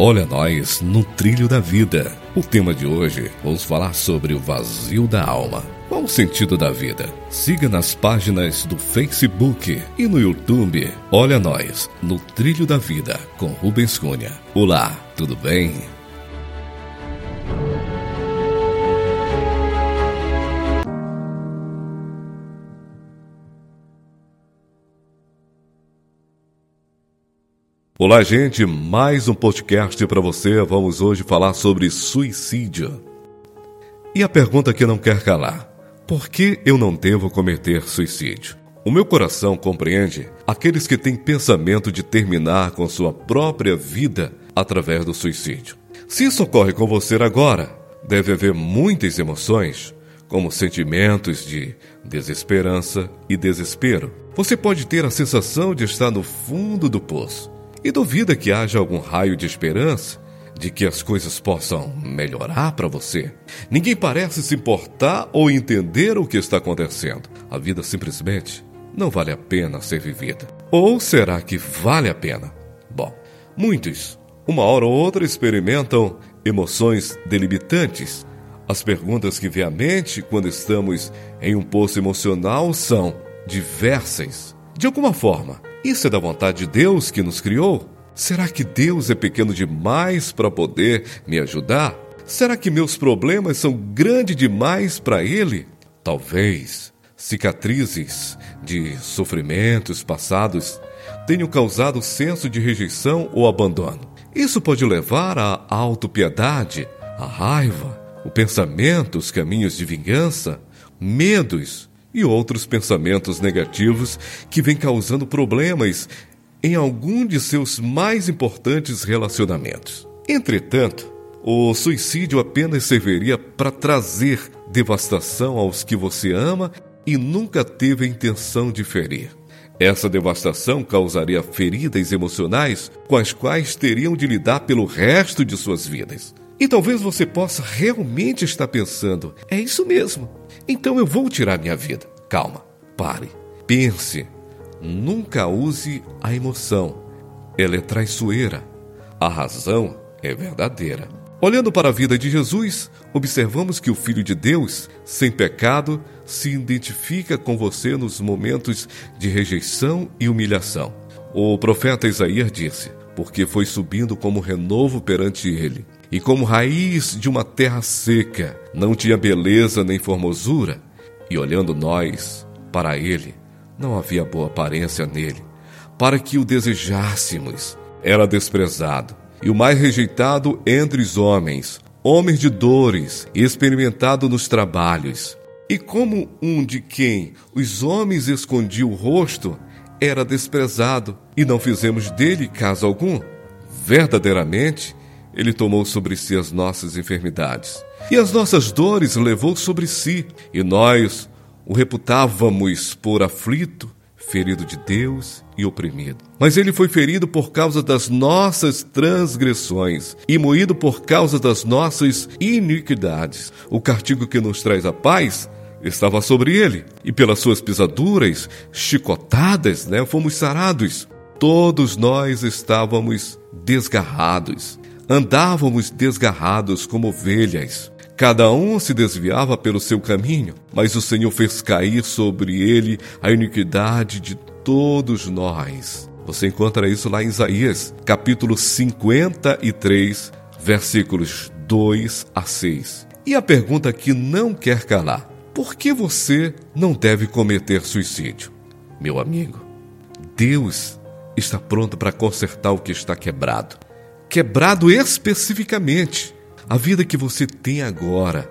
Olha nós no trilho da vida. O tema de hoje, vamos falar sobre o vazio da alma. Qual o sentido da vida? Siga nas páginas do Facebook e no YouTube. Olha nós no trilho da vida com Rubens Cunha. Olá, tudo bem? Olá, gente, mais um podcast para você. Vamos hoje falar sobre suicídio. E a pergunta que não quer calar: por que eu não devo cometer suicídio? O meu coração compreende aqueles que têm pensamento de terminar com sua própria vida através do suicídio. Se isso ocorre com você agora, deve haver muitas emoções, como sentimentos de desesperança e desespero. Você pode ter a sensação de estar no fundo do poço e duvida que haja algum raio de esperança de que as coisas possam melhorar para você. Ninguém parece se importar ou entender o que está acontecendo. A vida simplesmente não vale a pena ser vivida. Ou será que vale a pena? Bom, muitos, uma hora ou outra, experimentam emoções delimitantes. As perguntas que vêm à mente quando estamos em um poço emocional são diversas. De alguma forma, isso é da vontade de Deus que nos criou? Será que Deus é pequeno demais para poder me ajudar? Será que meus problemas são grandes demais para Ele? Talvez cicatrizes de sofrimentos passados tenham causado senso de rejeição ou abandono. Isso pode levar à autopiedade, à raiva, o pensamento, os caminhos de vingança, medos e outros pensamentos negativos que vêm causando problemas em algum de seus mais importantes relacionamentos. Entretanto, o suicídio apenas serviria para trazer devastação aos que você ama e nunca teve a intenção de ferir. Essa devastação causaria feridas emocionais com as quais teriam de lidar pelo resto de suas vidas. E talvez você possa realmente estar pensando: é isso mesmo, então eu vou tirar minha vida. Calma, pare, pense. Nunca use a emoção. Ela é traiçoeira. A razão é verdadeira. Olhando para a vida de Jesus, observamos que o Filho de Deus, sem pecado, se identifica com você nos momentos de rejeição e humilhação. O profeta Isaías disse: Porque foi subindo como renovo perante ele e como raiz de uma terra seca, não tinha beleza nem formosura, e olhando nós para ele, não havia boa aparência nele, para que o desejássemos. Era desprezado e o mais rejeitado entre os homens, homem de dores, experimentado nos trabalhos. E como um de quem os homens escondiam o rosto, era desprezado, e não fizemos dele caso algum. Verdadeiramente, ele tomou sobre si as nossas enfermidades. E as nossas dores levou sobre si. E nós o reputávamos por aflito, ferido de Deus e oprimido. Mas ele foi ferido por causa das nossas transgressões e moído por causa das nossas iniquidades. O castigo que nos traz a paz estava sobre ele, e pelas suas pisaduras, chicotadas, né, fomos sarados. Todos nós estávamos desgarrados Andávamos desgarrados como ovelhas. Cada um se desviava pelo seu caminho, mas o Senhor fez cair sobre ele a iniquidade de todos nós. Você encontra isso lá em Isaías, capítulo 53, versículos 2 a 6. E a pergunta que não quer calar: por que você não deve cometer suicídio? Meu amigo, Deus está pronto para consertar o que está quebrado quebrado especificamente. A vida que você tem agora,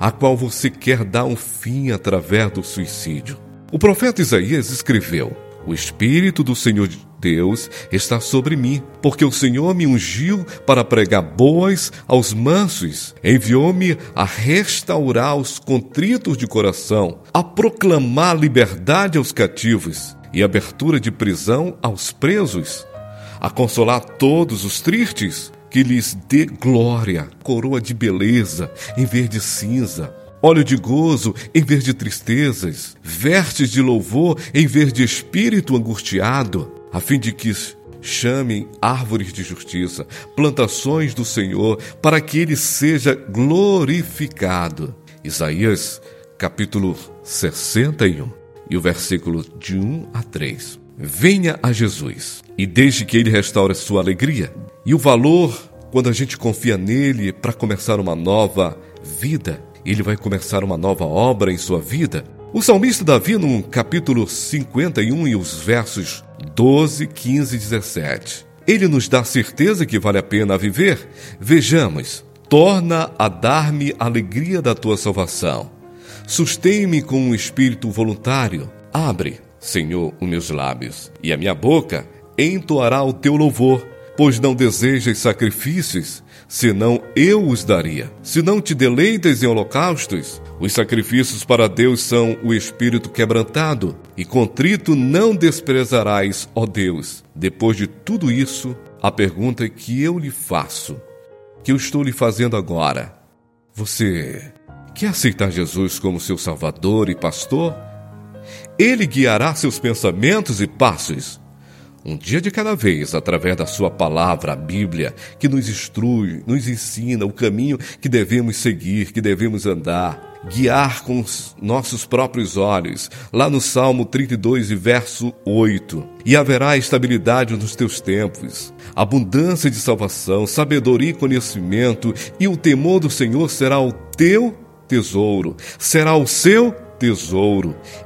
a qual você quer dar um fim através do suicídio. O profeta Isaías escreveu: O Espírito do Senhor Deus está sobre mim, porque o Senhor me ungiu para pregar boas aos mansos, enviou-me a restaurar os contritos de coração, a proclamar liberdade aos cativos e abertura de prisão aos presos, a consolar todos os tristes, que lhes dê glória, coroa de beleza em vez de cinza, óleo de gozo em vez de tristezas, vestes de louvor em vez de espírito angustiado, a fim de que chamem árvores de justiça, plantações do Senhor, para que ele seja glorificado. Isaías, capítulo 61, e o versículo de 1 a 3. Venha a Jesus e desde que ele restaure sua alegria e o valor quando a gente confia nele para começar uma nova vida, ele vai começar uma nova obra em sua vida. O salmista Davi, no capítulo 51 e os versos 12, 15 e 17, ele nos dá certeza que vale a pena viver. Vejamos, torna a dar-me alegria da tua salvação. Sustém-me com um espírito voluntário. Abre Senhor, os meus lábios, e a minha boca entoará o teu louvor, pois não desejas sacrifícios, senão eu os daria. Se não te deleitas em holocaustos, os sacrifícios para Deus são o espírito quebrantado, e contrito não desprezarás, ó Deus. Depois de tudo isso, a pergunta que eu lhe faço, que eu estou lhe fazendo agora, você quer aceitar Jesus como seu Salvador e Pastor? Ele guiará seus pensamentos e passos. Um dia de cada vez, através da Sua palavra, a Bíblia, que nos instrui, nos ensina o caminho que devemos seguir, que devemos andar, guiar com os nossos próprios olhos, lá no Salmo 32 e verso 8. E haverá estabilidade nos teus tempos, abundância de salvação, sabedoria e conhecimento, e o temor do Senhor será o teu tesouro, será o seu tesouro.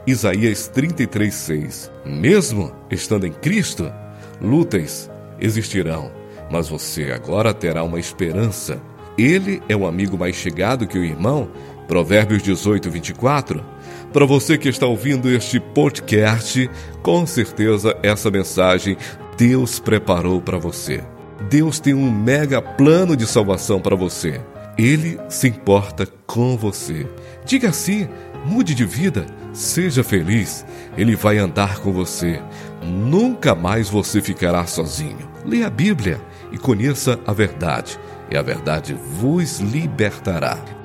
Isaías 33:6. Mesmo estando em Cristo, lutas existirão, mas você agora terá uma esperança. Ele é um amigo mais chegado que o irmão. Provérbios 18, 24. Para você que está ouvindo este podcast, com certeza essa mensagem Deus preparou para você. Deus tem um mega plano de salvação para você. Ele se importa com você. Diga assim: Mude de vida, seja feliz. Ele vai andar com você. Nunca mais você ficará sozinho. Leia a Bíblia e conheça a verdade, e a verdade vos libertará.